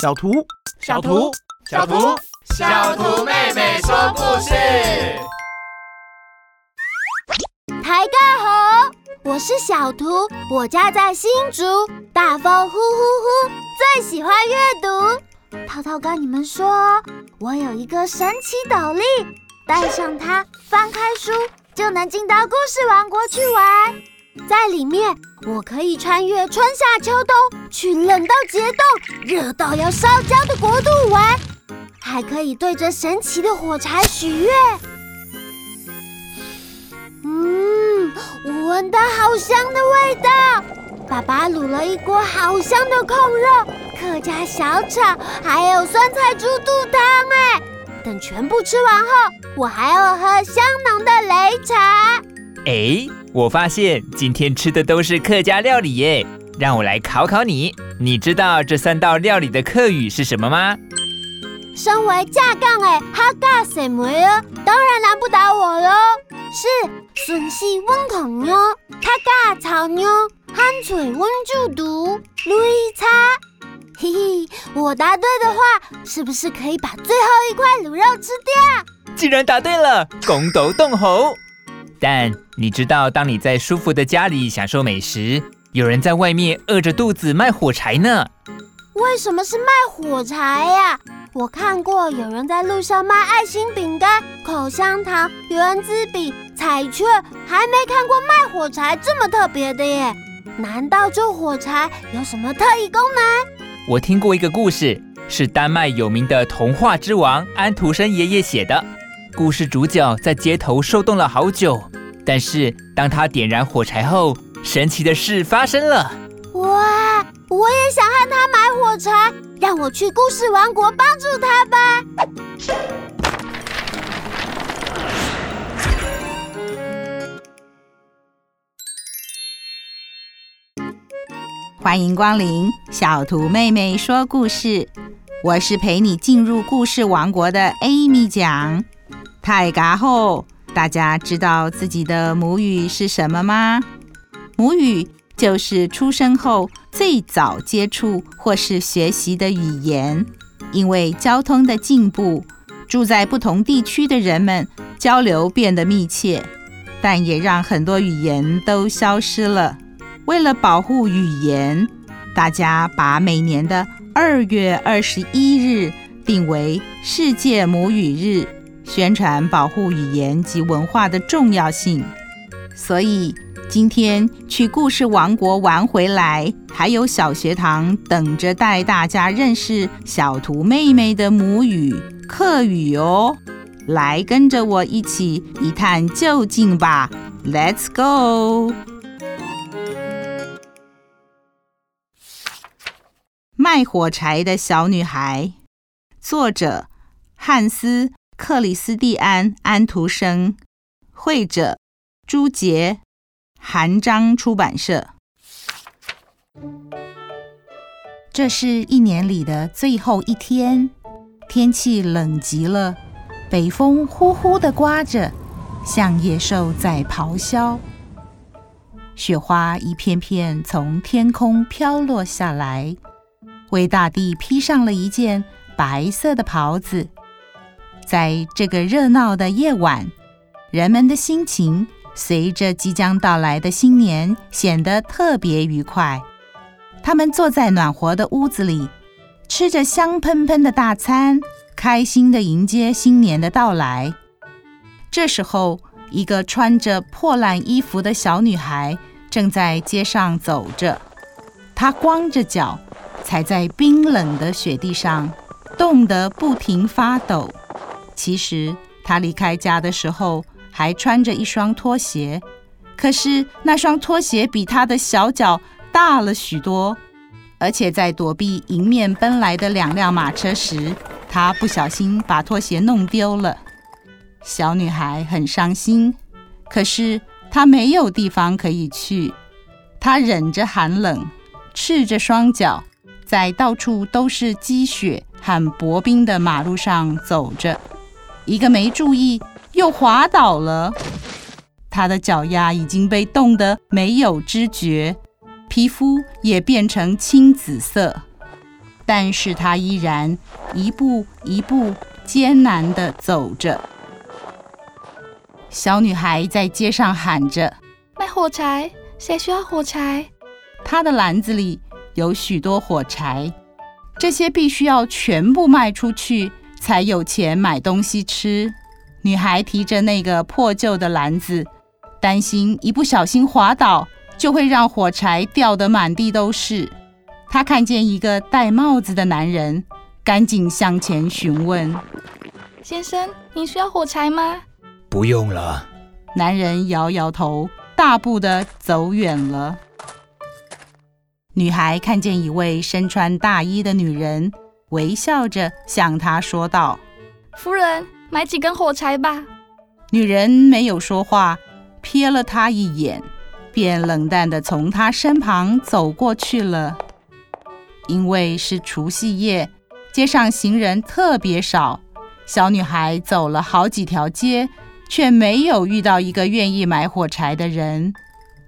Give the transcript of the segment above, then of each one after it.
小图，小图，小图，小图妹妹说故事。大家好，我是小图，我家在新竹，大风呼呼呼，最喜欢阅读。涛涛跟你们说，我有一个神奇斗笠，戴上它，翻开书就能进到故事王国去玩。在里面，我可以穿越春夏秋冬，去冷到结冻、热到要烧焦的国度玩，还可以对着神奇的火柴许愿。嗯，我闻到好香的味道。爸爸卤了一锅好香的控肉、客家小炒，还有酸菜猪肚汤。哎，等全部吃完后，我还要喝香浓的擂茶。哎，我发现今天吃的都是客家料理耶，让我来考考你。你知道这三道料理的客语是什么吗？身为架杠哎，哈嘎什么哦，当然难不倒我喽。是笋丝温控肉、客家炒妞，憨嘴温猪肚、擂茶。嘿嘿，我答对的话，是不是可以把最后一块卤肉吃掉？既然答对了，拱斗动猴。但你知道，当你在舒服的家里享受美食，有人在外面饿着肚子卖火柴呢？为什么是卖火柴呀？我看过有人在路上卖爱心饼干、口香糖、圆珠笔、彩券，还没看过卖火柴这么特别的耶。难道这火柴有什么特异功能？我听过一个故事，是丹麦有名的童话之王安徒生爷爷写的。故事主角在街头受冻了好久，但是当他点燃火柴后，神奇的事发生了。哇！我也想和他买火柴，让我去故事王国帮助他吧。欢迎光临小图妹妹说故事，我是陪你进入故事王国的 Amy 讲。大家好，大家知道自己的母语是什么吗？母语就是出生后最早接触或是学习的语言。因为交通的进步，住在不同地区的人们交流变得密切，但也让很多语言都消失了。为了保护语言，大家把每年的二月二十一日定为世界母语日。宣传保护语言及文化的重要性，所以今天去故事王国玩回来，还有小学堂等着带大家认识小图妹妹的母语客语哦。来跟着我一起一探究竟吧，Let's go！卖火柴的小女孩，作者汉斯。克里斯蒂安·安徒生，绘者朱杰，韩章出版社。这是一年里的最后一天，天气冷极了，北风呼呼地刮着，像野兽在咆哮。雪花一片片从天空飘落下来，为大地披上了一件白色的袍子。在这个热闹的夜晚，人们的心情随着即将到来的新年显得特别愉快。他们坐在暖和的屋子里，吃着香喷喷的大餐，开心地迎接新年的到来。这时候，一个穿着破烂衣服的小女孩正在街上走着，她光着脚踩在冰冷的雪地上，冻得不停发抖。其实他离开家的时候还穿着一双拖鞋，可是那双拖鞋比他的小脚大了许多，而且在躲避迎面奔来的两辆马车时，他不小心把拖鞋弄丢了。小女孩很伤心，可是她没有地方可以去，她忍着寒冷，赤着双脚，在到处都是积雪和薄冰的马路上走着。一个没注意，又滑倒了。他的脚丫已经被冻得没有知觉，皮肤也变成青紫色。但是她依然一步一步艰难地走着。小女孩在街上喊着：“卖火柴，谁需要火柴？”她的篮子里有许多火柴，这些必须要全部卖出去，才有钱买东西吃。女孩提着那个破旧的篮子，担心一不小心滑倒，就会让火柴掉得满地都是。她看见一个戴帽子的男人，赶紧向前询问：“先生，你需要火柴吗？”“不用了。”男人摇摇头，大步的走远了。女孩看见一位身穿大衣的女人，微笑着向他说道：“夫人。”买几根火柴吧。女人没有说话，瞥了他一眼，便冷淡地从他身旁走过去了。因为是除夕夜，街上行人特别少。小女孩走了好几条街，却没有遇到一个愿意买火柴的人。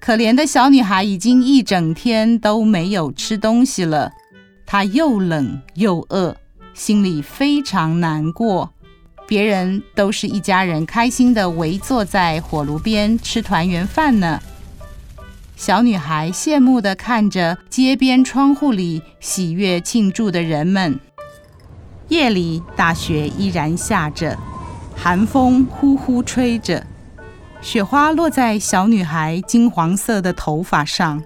可怜的小女孩已经一整天都没有吃东西了，她又冷又饿，心里非常难过。别人都是一家人，开心地围坐在火炉边吃团圆饭呢。小女孩羡慕地看着街边窗户里喜悦庆祝的人们。夜里，大雪依然下着，寒风呼呼吹着，雪花落在小女孩金黄色的头发上，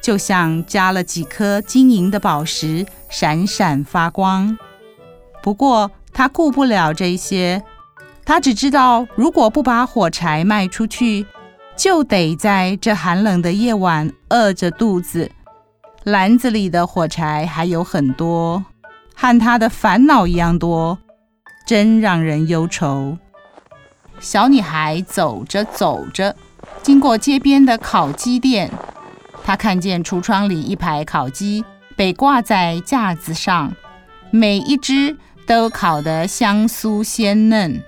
就像加了几颗晶莹的宝石，闪闪发光。不过，他顾不了这些，他只知道，如果不把火柴卖出去，就得在这寒冷的夜晚饿着肚子。篮子里的火柴还有很多，和他的烦恼一样多，真让人忧愁。小女孩走着走着，经过街边的烤鸡店，她看见橱窗里一排烤鸡被挂在架子上，每一只。都烤得香酥鲜嫩，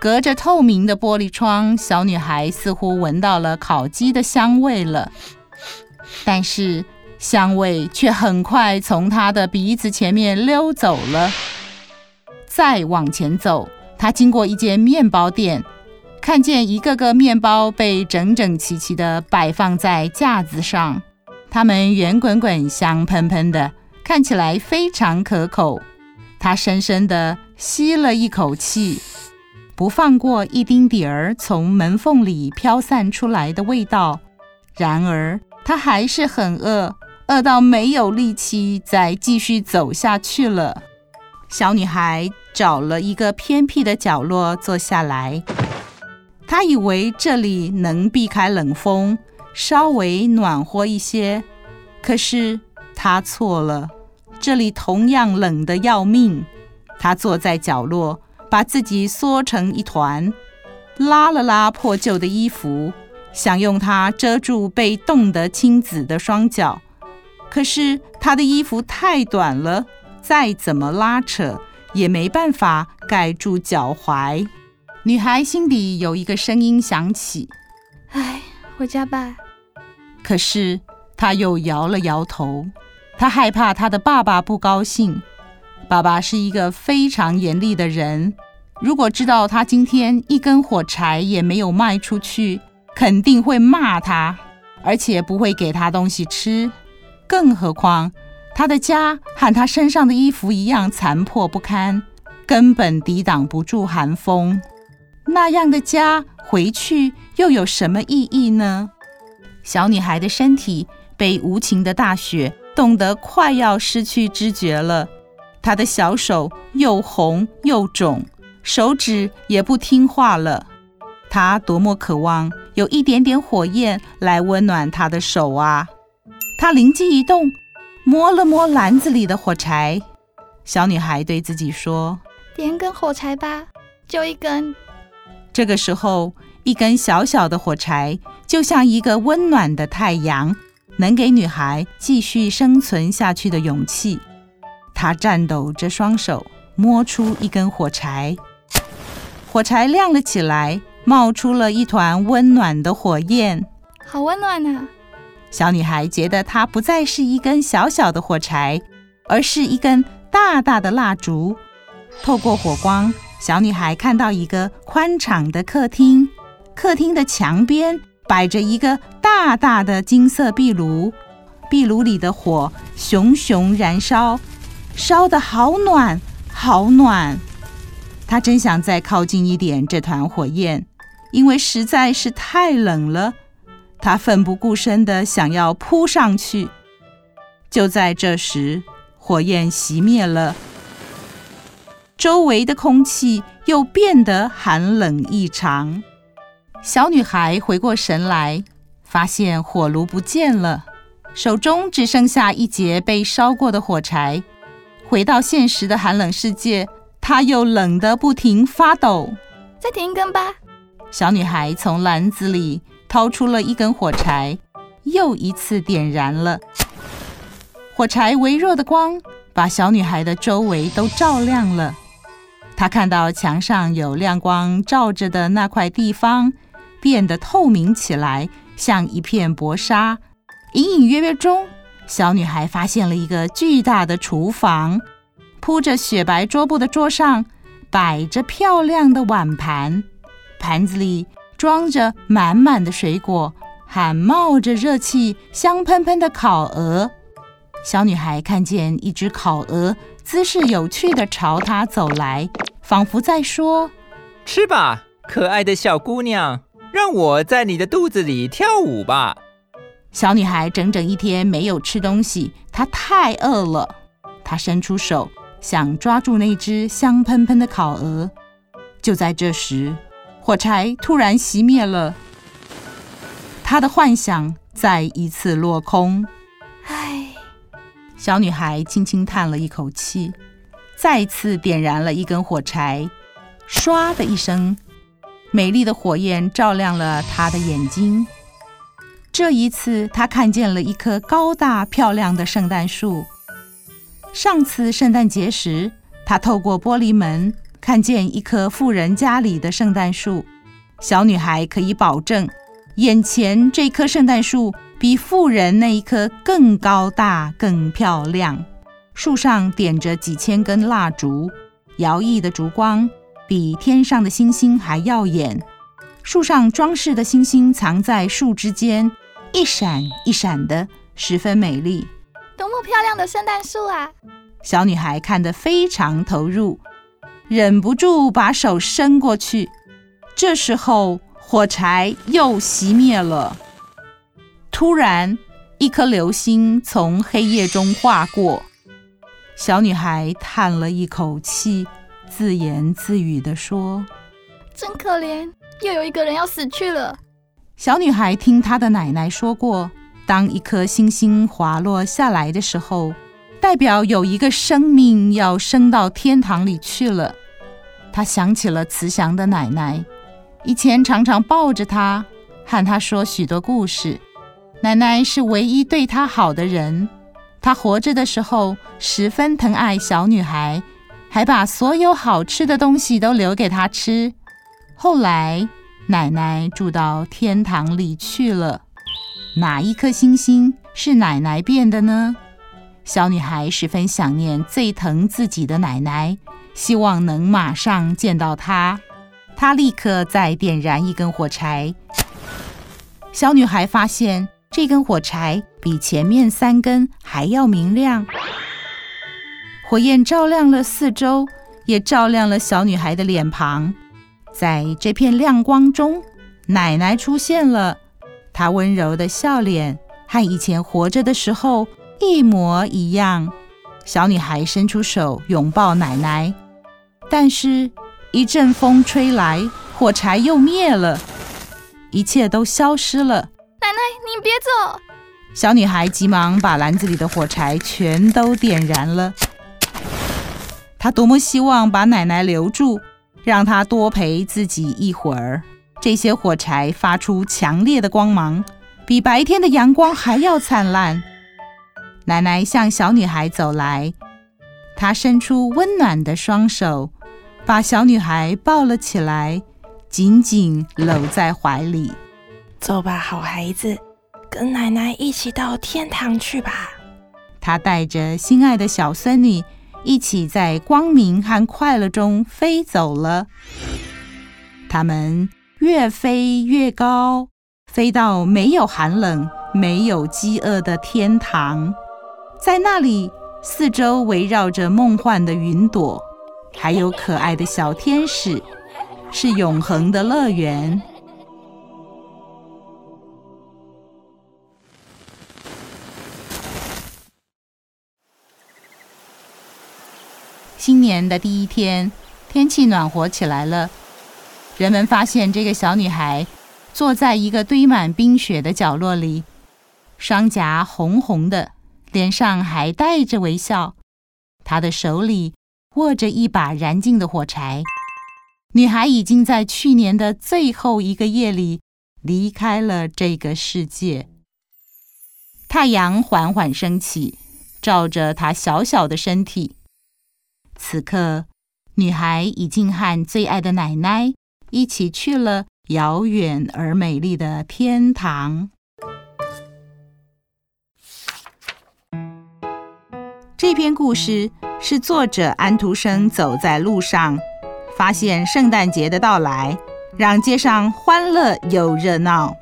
隔着透明的玻璃窗，小女孩似乎闻到了烤鸡的香味了。但是香味却很快从她的鼻子前面溜走了。再往前走，她经过一间面包店，看见一个个面包被整整齐齐地摆放在架子上，它们圆滚滚、香喷喷的，看起来非常可口。他深深地吸了一口气，不放过一丁点儿从门缝里飘散出来的味道。然而，他还是很饿，饿到没有力气再继续走下去了。小女孩找了一个偏僻的角落坐下来，他以为这里能避开冷风，稍微暖和一些。可是，他错了。这里同样冷得要命，他坐在角落，把自己缩成一团，拉了拉破旧的衣服，想用它遮住被冻得青紫的双脚。可是他的衣服太短了，再怎么拉扯也没办法盖住脚踝。女孩心底有一个声音响起：“哎，回家吧。”可是她又摇了摇头。她害怕她的爸爸不高兴。爸爸是一个非常严厉的人，如果知道他今天一根火柴也没有卖出去，肯定会骂他，而且不会给他东西吃。更何况他的家和他身上的衣服一样残破不堪，根本抵挡不住寒风。那样的家回去又有什么意义呢？小女孩的身体被无情的大雪冻得快要失去知觉了，她的小手又红又肿，手指也不听话了。她多么渴望有一点点火焰来温暖她的手啊！她灵机一动，摸了摸篮子里的火柴。小女孩对自己说：“点根火柴吧，就一根。”这个时候，一根小小的火柴就像一个温暖的太阳。能给女孩继续生存下去的勇气。她颤抖着双手，摸出一根火柴，火柴亮了起来，冒出了一团温暖的火焰。好温暖啊！小女孩觉得它不再是一根小小的火柴，而是一根大大的蜡烛。透过火光，小女孩看到一个宽敞的客厅，客厅的墙边摆着一个大大的金色壁炉，壁炉里的火熊熊燃烧，烧得好暖，好暖。她真想再靠近一点这团火焰，因为实在是太冷了。她奋不顾身地想要扑上去。就在这时，火焰熄灭了。周围的空气又变得寒冷异常。小女孩回过神来，发现火炉不见了，手中只剩下一截被烧过的火柴。回到现实的寒冷世界，她又冷得不停发抖。再点一根吧。小女孩从篮子里掏出了一根火柴，又一次点燃了。火柴微弱的光把小女孩的周围都照亮了。他看到墙上有亮光照着的那块地方变得透明起来，像一片薄纱。隐隐约约中，小女孩发现了一个巨大的厨房，铺着雪白桌布的桌上摆着漂亮的碗盘，盘子里装着满满的水果，还冒着热气、香喷喷的烤鹅。小女孩看见一只烤鹅，姿势有趣地朝她走来。仿佛在说：“吃吧，可爱的小姑娘，让我在你的肚子里跳舞吧。”小女孩整整一天没有吃东西，她太饿了。她伸出手想抓住那只香喷喷的烤鹅。就在这时，火柴突然熄灭了，她的幻想再一次落空。唉，小女孩轻轻叹了一口气。再次点燃了一根火柴，唰的一声，美丽的火焰照亮了她的眼睛。这一次，她看见了一棵高大漂亮的圣诞树。上次圣诞节时，她透过玻璃门看见一棵富人家里的圣诞树。小女孩可以保证，眼前这棵圣诞树比富人那一棵更高大、更漂亮。树上点着几千根蜡烛，摇曳的烛光比天上的星星还耀眼。树上装饰的星星藏在树枝间，一闪一闪的，十分美丽。多么漂亮的圣诞树啊！小女孩看得非常投入，忍不住把手伸过去。这时候，火柴又熄灭了。突然，一颗流星从黑夜中划过。小女孩叹了一口气，自言自语地说：“真可怜，又有一个人要死去了。”小女孩听她的奶奶说过，当一颗星星滑落下来的时候，代表有一个生命要升到天堂里去了。她想起了慈祥的奶奶，以前常常抱着她，和她说许多故事。奶奶是唯一对她好的人。她活着的时候十分疼爱小女孩，还把所有好吃的东西都留给她吃。后来奶奶住到天堂里去了，哪一颗星星是奶奶变的呢？小女孩十分想念最疼自己的奶奶，希望能马上见到她。她立刻再点燃一根火柴。小女孩发现。这根火柴比前面三根还要明亮，火焰照亮了四周，也照亮了小女孩的脸庞。在这片亮光中，奶奶出现了，她温柔的笑脸和以前活着的时候一模一样。小女孩伸出手拥抱奶奶，但是，一阵风吹来，火柴又灭了，一切都消失了。奶奶，你别走！小女孩急忙把篮子里的火柴全都点燃了。她多么希望把奶奶留住，让她多陪自己一会儿。这些火柴发出强烈的光芒，比白天的阳光还要灿烂。奶奶向小女孩走来，她伸出温暖的双手，把小女孩抱了起来，紧紧搂在怀里。走吧，好孩子，跟奶奶一起到天堂去吧。他带着心爱的小孙女一起在光明和快乐中飞走了。他们越飞越高，飞到没有寒冷、没有饥饿的天堂。在那里，四周围绕着梦幻的云朵，还有可爱的小天使，是永恒的乐园。新年的第一天，天气暖和起来了。人们发现这个小女孩坐在一个堆满冰雪的角落里，双颊红红的，脸上还带着微笑。她的手里握着一把燃尽的火柴。女孩已经在去年的最后一个夜里离开了这个世界。太阳缓缓升起，照着她小小的身体。此刻，女孩已经和最爱的奶奶。一起去了遥远而美丽的天堂。这篇故事是作者安徒生走在路上，发现圣诞节的到来，让街上欢乐又热闹，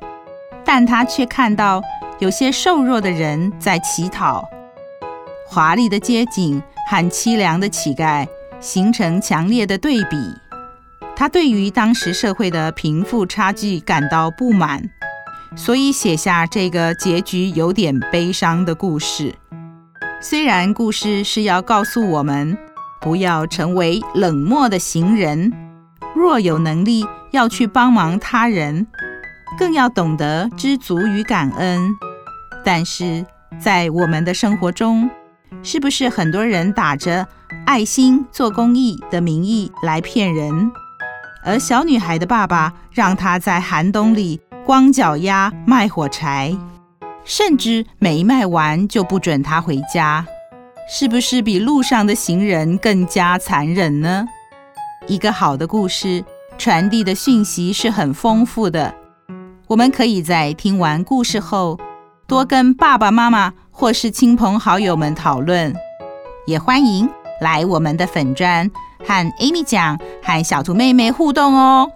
但他却看到有些瘦弱的人在乞讨，华丽的街景和凄凉的乞丐形成强烈的对比。他对于当时社会的贫富差距感到不满，所以写下这个结局有点悲伤的故事。虽然故事是要告诉我们，不要成为冷漠的行人，若有能力要去帮忙他人，更要懂得知足与感恩。但是在我们的生活中，是不是很多人打着爱心做公益的名义来骗人？而小女孩的爸爸让她在寒冬里光脚丫卖火柴，甚至没卖完就不准她回家，是不是比路上的行人更加残忍呢？一个好的故事传递的讯息是很丰富的，我们可以在听完故事后多跟爸爸妈妈或是亲朋好友们讨论，也欢迎来我们的粉专。和 Amy 讲，和小兔妹妹互动哦。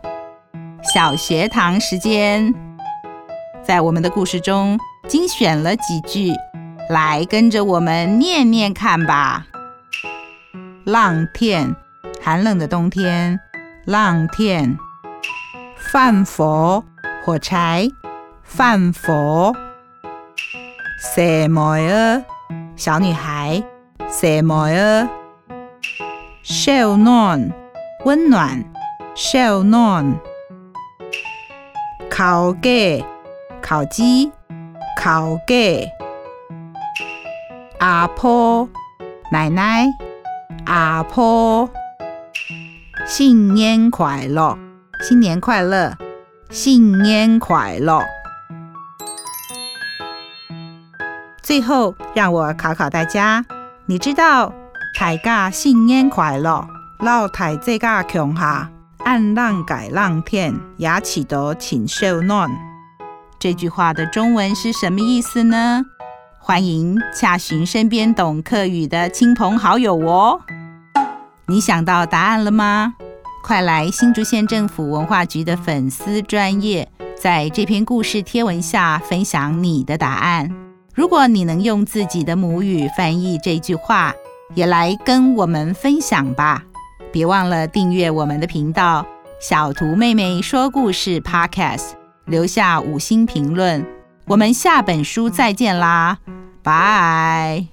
小学堂时间，在我们的故事中精选了几句，来跟着我们念念看吧。浪天，寒冷的冬天。浪天，饭火，火柴。饭火，小妹儿，小女孩。小妹儿。小暖，温暖。小暖，烤鸡，烤鸡，烤鸡。阿婆，奶奶。阿婆，新年快乐，新年快乐，新年快乐。最后，让我考考大家，你知道？大家新年快乐！老太这个强下，按浪改浪天，牙齿都请受暖。这句话的中文是什么意思呢？欢迎洽询身边懂客语的亲朋好友哦。你想到答案了吗？快来新竹县政府文化局的粉丝专业，在这篇故事贴文下分享你的答案。如果你能用自己的母语翻译这句话，也来跟我们分享吧！别忘了订阅我们的频道“小图妹妹说故事 ”Podcast，留下五星评论。我们下本书再见啦，拜！